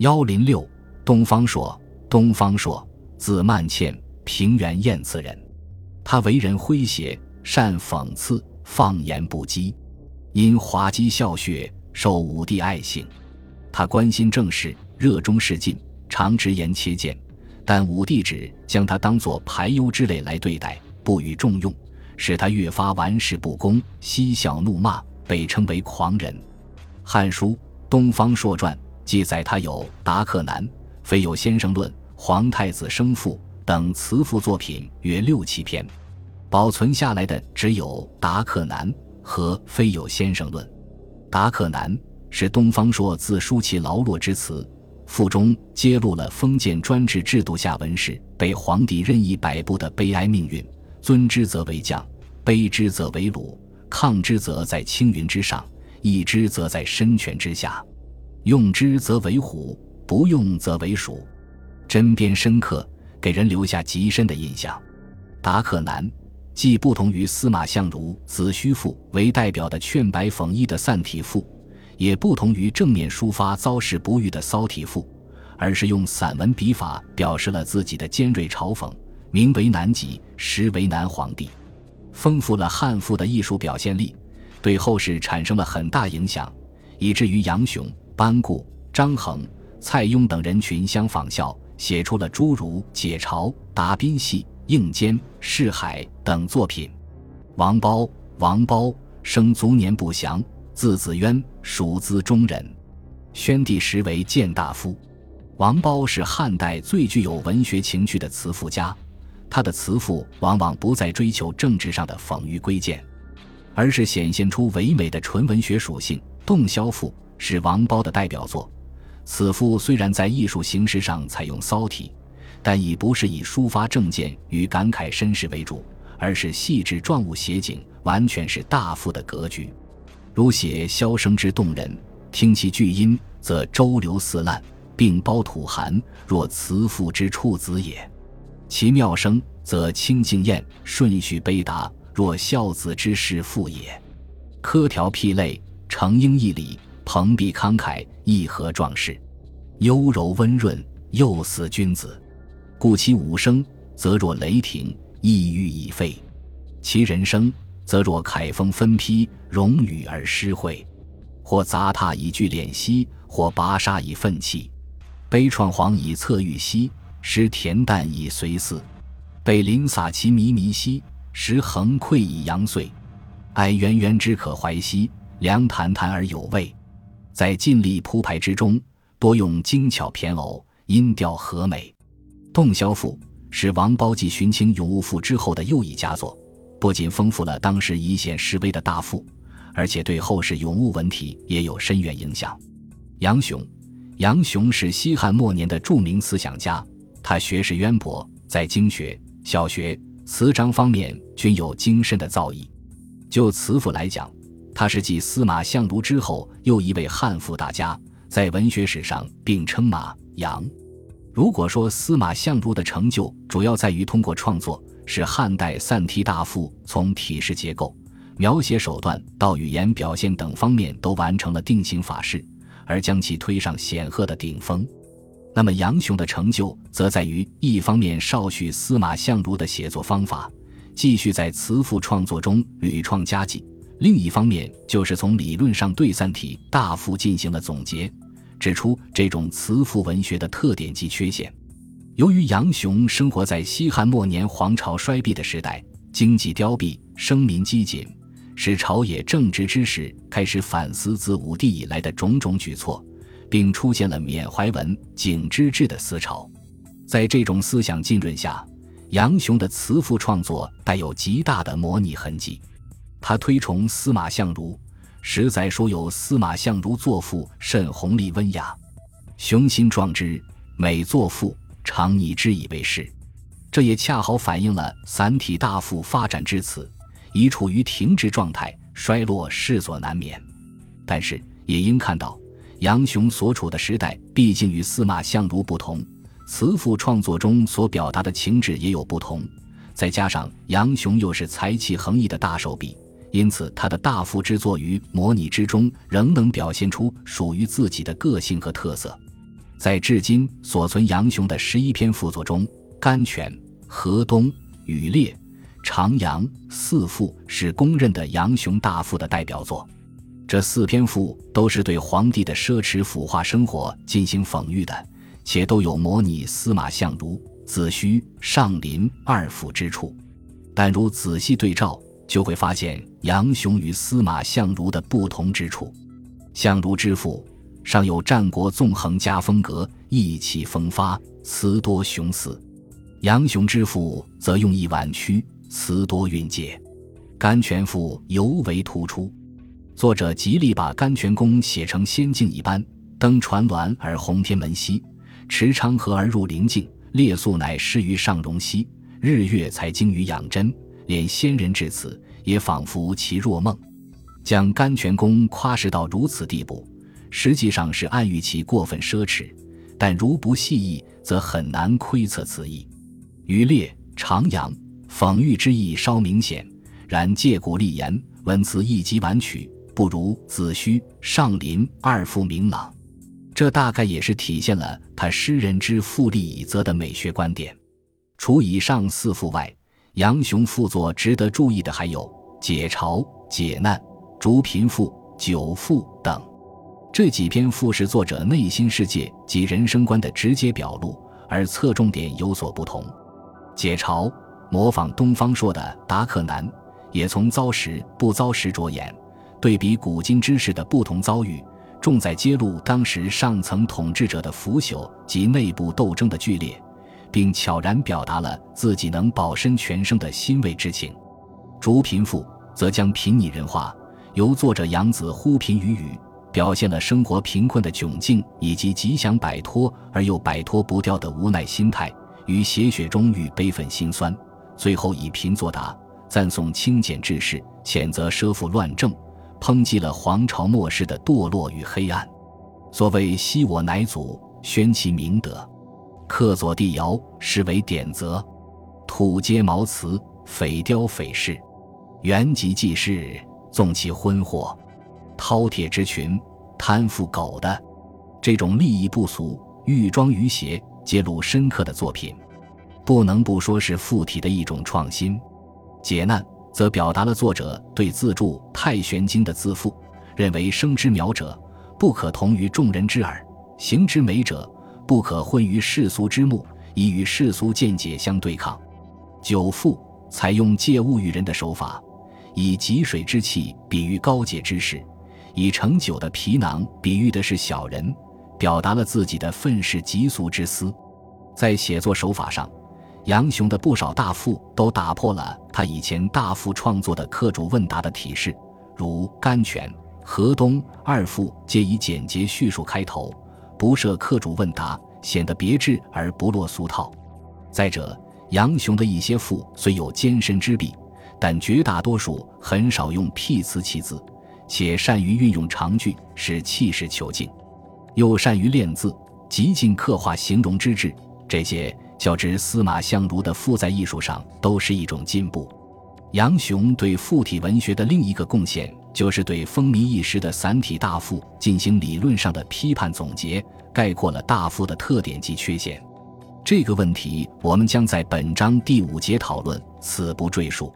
幺零六，东方朔，东方朔，字曼倩，平原燕次人。他为人诙谐，善讽刺，放言不羁，因滑稽笑谑，受武帝爱幸。他关心政事，热衷仕进，常直言切谏，但武帝只将他当作排忧之类来对待，不予重用，使他越发玩世不恭，嬉笑怒骂，被称为狂人。《汉书·东方朔传》。记载他有《达克南》《非有先生论》《皇太子生父》等辞赋作品约六七篇，保存下来的只有《达克南》和《非有先生论》。《达克南》是东方朔自抒其劳碌之词，赋中揭露了封建专制制度下文士被皇帝任意摆布的悲哀命运：尊之则为将，卑之则为虏，抗之则在青云之上，抑之则在深泉之下。用之则为虎，不用则为鼠，针砭深刻，给人留下极深的印象。达克难既不同于司马相如《子虚赋》为代表的劝白讽议的散体赋，也不同于正面抒发遭事不遇的骚体赋，而是用散文笔法表示了自己的尖锐嘲讽，名为难己，实为难皇帝，丰富了汉赋的艺术表现力，对后世产生了很大影响，以至于杨雄。班固、张衡、蔡邕等人群相仿效，写出了诸如《解嘲》《答宾戏》《应监》《释海》等作品。王褒，王褒生卒年不详，字子渊，蜀资中人。宣帝时为谏大夫。王褒是汉代最具有文学情趣的词赋家，他的词赋往往不再追求政治上的讽喻归谏，而是显现出唯美的纯文学属性。《洞箫赋》。是王褒的代表作。此赋虽然在艺术形式上采用骚体，但已不是以抒发政见与感慨身世为主，而是细致状物写景，完全是大赋的格局。如写箫声之动人，听其巨音，则周流四烂，并包吐寒，若慈父之处子也；其妙声，则清静艳，顺序悲达，若孝子之事父也。苛条辟类，成英义理。蓬荜慷慨，义和壮士，优柔温润，又似君子。故其五声，则若雷霆，意欲已废；其人声，则若凯风分披，荣雨而诗会。或杂沓以聚敛息，或拔沙以奋气。悲怆惶以侧欲兮，时恬淡以随思。北临洒其靡靡兮，时横溃以扬碎。哀渊渊之可怀兮，凉潭潭而有味。在尽力铺排之中，多用精巧骈偶，音调和美。《洞箫赋》是王褒继《寻情咏物赋》之后的又一佳作，不仅丰富了当时一线示威的大赋，而且对后世咏物文体也有深远影响。杨雄，杨雄是西汉末年的著名思想家，他学识渊博，在经学、小学、词章方面均有精深的造诣。就词赋来讲，他是继司马相如之后又一位汉赋大家，在文学史上并称马杨。如果说司马相如的成就主要在于通过创作使汉代散体大赋从体式结构、描写手段到语言表现等方面都完成了定型法式，而将其推上显赫的顶峰，那么杨雄的成就则在于一方面少许司马相如的写作方法，继续在词赋创作中屡创佳绩。另一方面，就是从理论上对散体大幅进行了总结，指出这种词赋文学的特点及缺陷。由于杨雄生活在西汉末年皇朝衰敝的时代，经济凋敝，生民饥馑，使朝野正直之士开始反思自武帝以来的种种举措，并出现了缅怀文、景之治的思潮。在这种思想浸润下，杨雄的词赋创作带有极大的模拟痕迹。他推崇司马相如，实在说有司马相如作赋甚宏丽温雅，雄心壮志，每作赋常以之以为是。这也恰好反映了散体大赋发展至此，已处于停滞状态，衰落势所难免。但是也应看到，杨雄所处的时代毕竟与司马相如不同，词赋创作中所表达的情志也有不同，再加上杨雄又是才气横溢的大手笔。因此，他的大幅之作于模拟之中，仍能表现出属于自己的个性和特色。在至今所存杨雄的十一篇赋作中，《甘泉》《河东》《羽猎》《长阳》四赋是公认的杨雄大赋的代表作。这四篇赋都是对皇帝的奢侈腐化生活进行讽喻的，且都有模拟司马相如、子虚、上林二赋之处。但如仔细对照，就会发现杨雄与司马相如的不同之处。相如之赋。尚有战国纵横家风格，意气风发，词多雄肆；杨雄之赋则用意婉曲，词多蕴藉。甘泉赋尤为突出，作者极力把甘泉宫写成仙境一般，登船峦而鸿天门兮，持昌河而入灵境，列宿乃失于上荣兮，日月才精于养真，连仙人至此，也仿佛其若梦。将甘泉宫夸饰到如此地步。实际上是暗喻其过分奢侈，但如不细意，则很难窥测此意。余烈、徜徉，讽喻之意稍明显，然借古立言，文辞一极婉曲，不如子虚、上林二赋明朗。这大概也是体现了他诗人之富丽以则的美学观点。除以上四赋外，杨雄赋作值得注意的还有解嘲、解难、逐贫赋、九赋等。这几篇赋是作者内心世界及人生观的直接表露，而侧重点有所不同。解嘲模仿东方朔的《达克难》，也从遭时不遭时着眼，对比古今之士的不同遭遇，重在揭露当时上层统治者的腐朽及内部斗争的剧烈，并悄然表达了自己能保身全生的欣慰之情。逐贫赋则将贫拟人化，由作者杨子呼贫于语。表现了生活贫困的窘境，以及极想摆脱而又摆脱不掉的无奈心态，于血雪中遇悲愤心酸，最后以贫作答，赞颂清简志士，谴责奢富乱政，抨击了皇朝末世的堕落与黑暗。所谓昔我乃祖，宣其明德，刻左帝尧，实为典则。土阶茅茨，匪雕匪饰，原籍济世，纵其昏惑。饕餮之群，贪腐狗的，这种利益不俗、欲装于邪、揭露深刻的作品，不能不说是附体的一种创新。解难则表达了作者对自著《太玄经》的自负，认为生之苗者，不可同于众人之耳；行之美者，不可混于世俗之目，以与世俗见解相对抗。九赋采用借物喻人的手法，以汲水之气比喻高洁之士。以盛酒的皮囊比喻的是小人，表达了自己的愤世嫉俗之思。在写作手法上，杨雄的不少大赋都打破了他以前大赋创作的刻主问答的体式，如《甘泉》《河东》二赋皆以简洁叙述开头，不设客主问答，显得别致而不落俗套。再者，杨雄的一些赋虽有艰深之笔，但绝大多数很少用僻词弃字。且善于运用长句，使气势遒劲，又善于练字，极尽刻画形容之志。这些较之司马相如的赋在艺术上，都是一种进步。杨雄对赋体文学的另一个贡献，就是对风靡一时的散体大赋进行理论上的批判总结，概括了大赋的特点及缺陷。这个问题，我们将在本章第五节讨论，此不赘述。